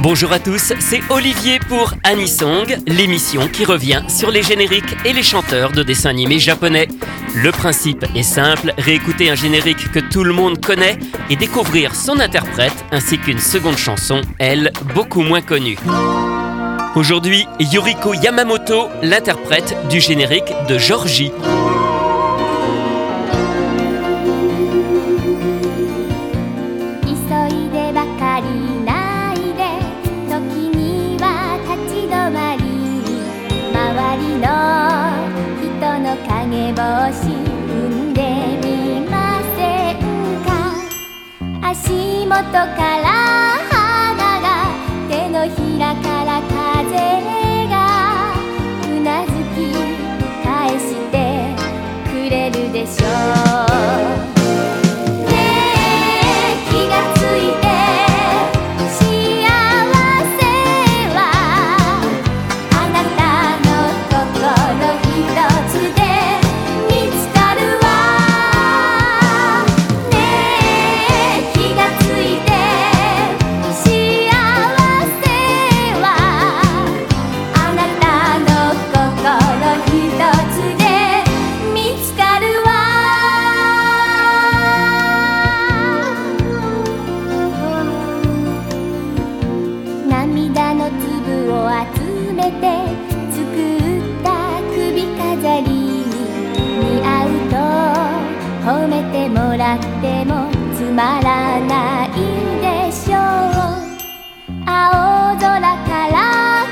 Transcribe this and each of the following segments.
Bonjour à tous, c'est Olivier pour Anisong, l'émission qui revient sur les génériques et les chanteurs de dessins animés japonais. Le principe est simple, réécouter un générique que tout le monde connaît et découvrir son interprète ainsi qu'une seconde chanson, elle, beaucoup moins connue. Aujourd'hui, Yuriko Yamamoto, l'interprète du générique de Georgie. ことからめて作った首飾りに似合うと褒めてもらってもつまらないでしょう。青空から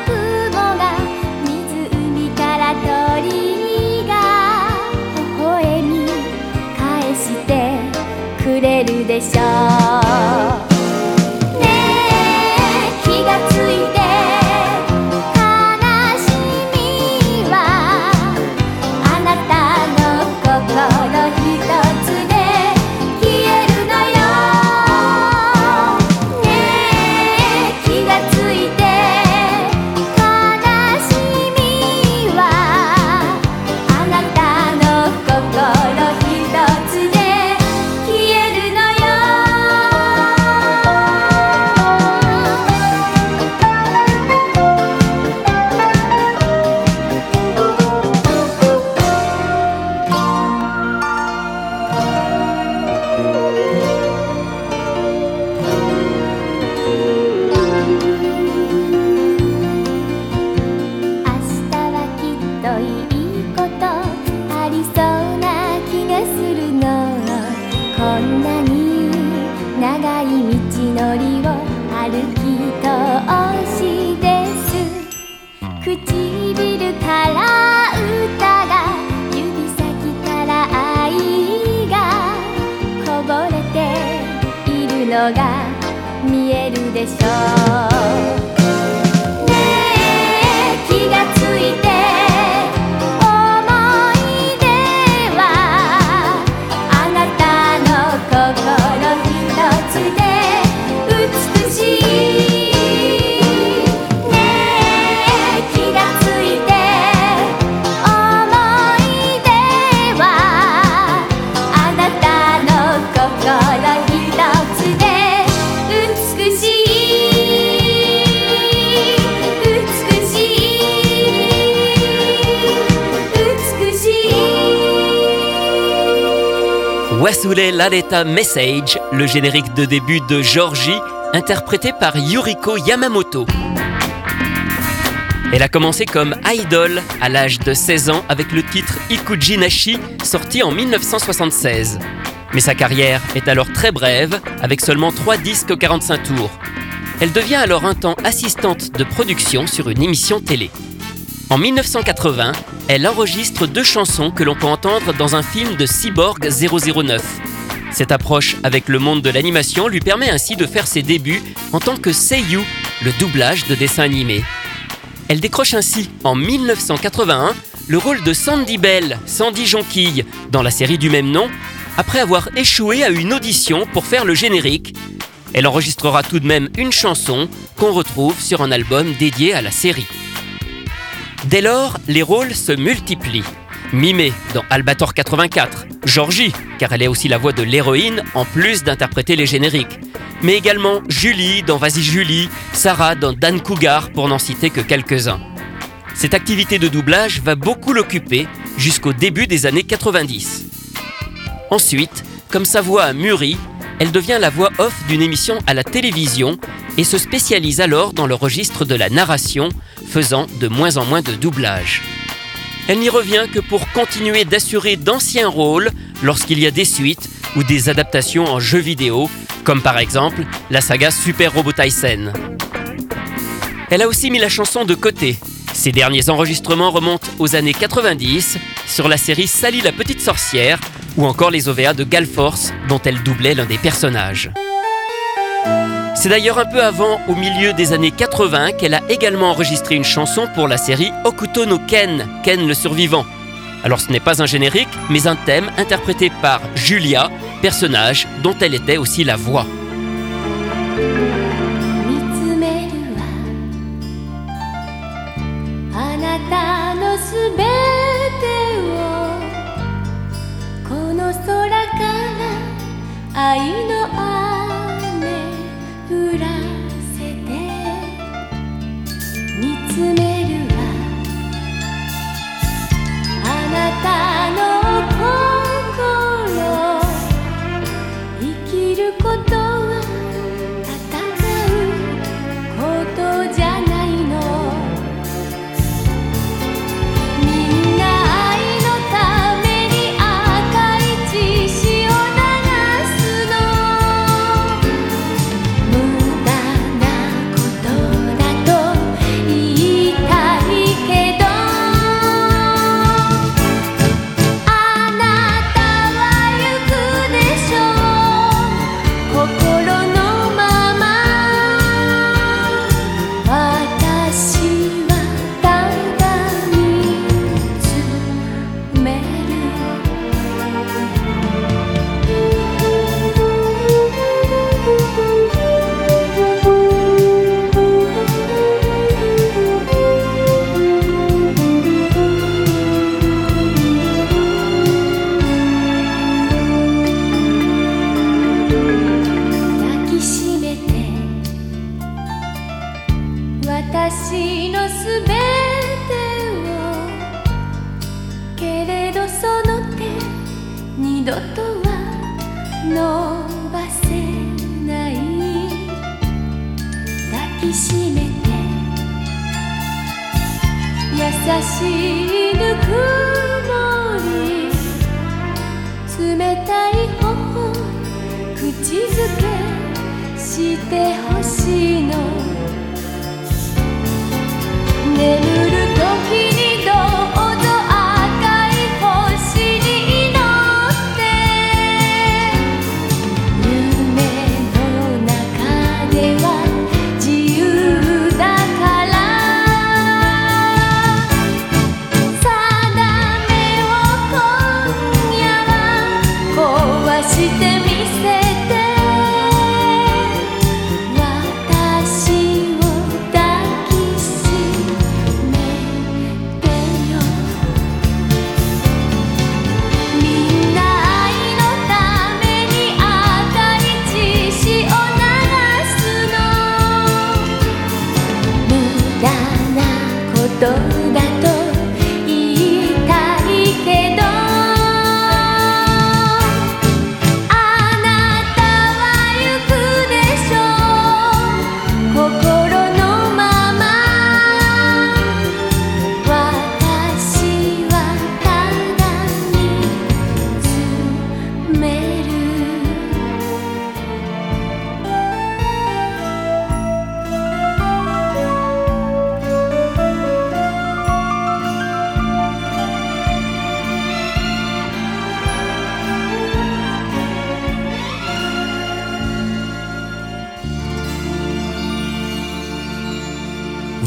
雲が湖から鳥が微笑み返してくれるでしょう。唇から歌が指先から愛がこぼれているのが見えるでしょう。Wasule Laleta Message, le générique de début de Georgie, interprété par Yuriko Yamamoto. Elle a commencé comme idol à l'âge de 16 ans avec le titre Ikuji Nashi, sorti en 1976. Mais sa carrière est alors très brève, avec seulement 3 disques 45 tours. Elle devient alors un temps assistante de production sur une émission télé. En 1980, elle enregistre deux chansons que l'on peut entendre dans un film de Cyborg 009. Cette approche avec le monde de l'animation lui permet ainsi de faire ses débuts en tant que Seiyu, le doublage de dessins animés. Elle décroche ainsi en 1981 le rôle de Sandy Bell, Sandy Jonquille, dans la série du même nom, après avoir échoué à une audition pour faire le générique. Elle enregistrera tout de même une chanson qu'on retrouve sur un album dédié à la série. Dès lors, les rôles se multiplient. Mimée dans Albator 84, Georgie, car elle est aussi la voix de l'héroïne en plus d'interpréter les génériques. mais également Julie dans Vas-y Julie, Sarah dans Dan Cougar pour n'en citer que quelques-uns. Cette activité de doublage va beaucoup l'occuper jusqu'au début des années 90. Ensuite, comme sa voix a mûri, elle devient la voix off d'une émission à la télévision et se spécialise alors dans le registre de la narration, faisant de moins en moins de doublage. Elle n'y revient que pour continuer d'assurer d'anciens rôles lorsqu'il y a des suites ou des adaptations en jeux vidéo, comme par exemple la saga Super Robot Tyson. Elle a aussi mis la chanson de côté. Ses derniers enregistrements remontent aux années 90 sur la série Sally la petite sorcière ou encore les OVA de Galforce dont elle doublait l'un des personnages. C'est d'ailleurs un peu avant, au milieu des années 80, qu'elle a également enregistré une chanson pour la série Okuto no Ken, Ken le survivant. Alors ce n'est pas un générique, mais un thème interprété par Julia, personnage dont elle était aussi la voix. 愛の愛。優しぬくもり冷たい頬口づけしてほしいの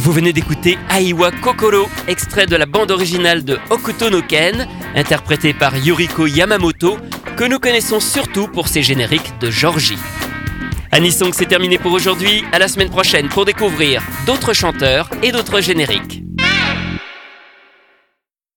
Vous venez d'écouter Aiwa Kokoro, extrait de la bande originale de Hokuto no Ken, interprété par Yuriko Yamamoto, que nous connaissons surtout pour ses génériques de Georgie. Anisong, c'est terminé pour aujourd'hui. À la semaine prochaine pour découvrir d'autres chanteurs et d'autres génériques.